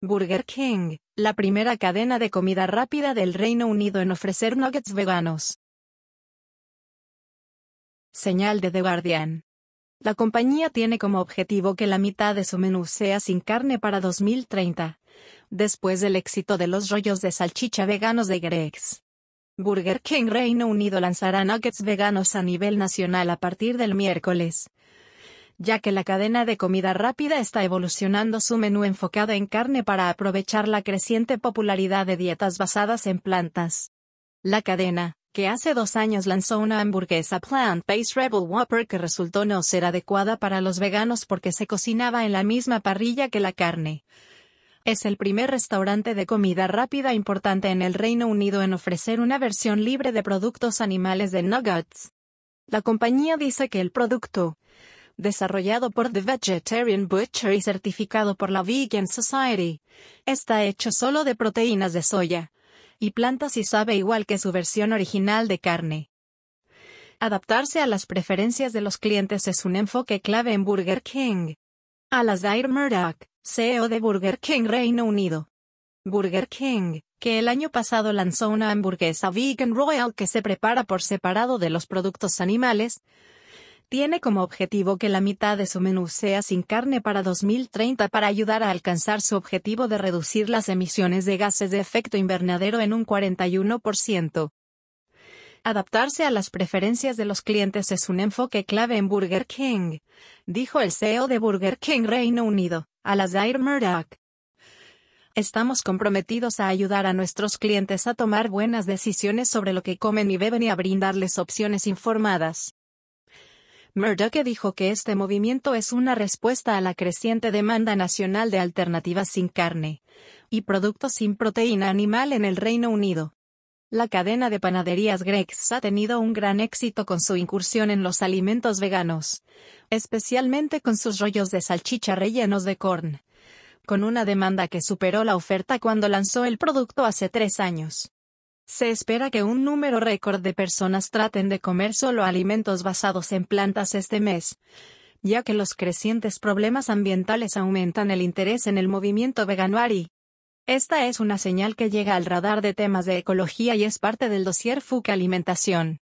Burger King, la primera cadena de comida rápida del Reino Unido en ofrecer nuggets veganos. Señal de The Guardian. La compañía tiene como objetivo que la mitad de su menú sea sin carne para 2030, después del éxito de los rollos de salchicha veganos de Greggs. Burger King Reino Unido lanzará nuggets veganos a nivel nacional a partir del miércoles, ya que la cadena de comida rápida está evolucionando su menú enfocado en carne para aprovechar la creciente popularidad de dietas basadas en plantas. La cadena, que hace dos años lanzó una hamburguesa Plant-Based Rebel Whopper que resultó no ser adecuada para los veganos porque se cocinaba en la misma parrilla que la carne. Es el primer restaurante de comida rápida importante en el Reino Unido en ofrecer una versión libre de productos animales de nuggets. La compañía dice que el producto, desarrollado por The Vegetarian Butcher y certificado por la Vegan Society, está hecho solo de proteínas de soya y plantas y sabe igual que su versión original de carne. Adaptarse a las preferencias de los clientes es un enfoque clave en Burger King. Alasdair Murdoch, CEO de Burger King Reino Unido. Burger King, que el año pasado lanzó una hamburguesa vegan royal que se prepara por separado de los productos animales, tiene como objetivo que la mitad de su menú sea sin carne para 2030 para ayudar a alcanzar su objetivo de reducir las emisiones de gases de efecto invernadero en un 41%. Adaptarse a las preferencias de los clientes es un enfoque clave en Burger King, dijo el CEO de Burger King Reino Unido, Alasdair Murdoch. Estamos comprometidos a ayudar a nuestros clientes a tomar buenas decisiones sobre lo que comen y beben y a brindarles opciones informadas. Murdoch dijo que este movimiento es una respuesta a la creciente demanda nacional de alternativas sin carne y productos sin proteína animal en el Reino Unido. La cadena de panaderías Greggs ha tenido un gran éxito con su incursión en los alimentos veganos, especialmente con sus rollos de salchicha rellenos de corn, con una demanda que superó la oferta cuando lanzó el producto hace tres años. Se espera que un número récord de personas traten de comer solo alimentos basados en plantas este mes, ya que los crecientes problemas ambientales aumentan el interés en el movimiento veganuari. Esta es una señal que llega al radar de temas de ecología y es parte del dossier FUC Alimentación.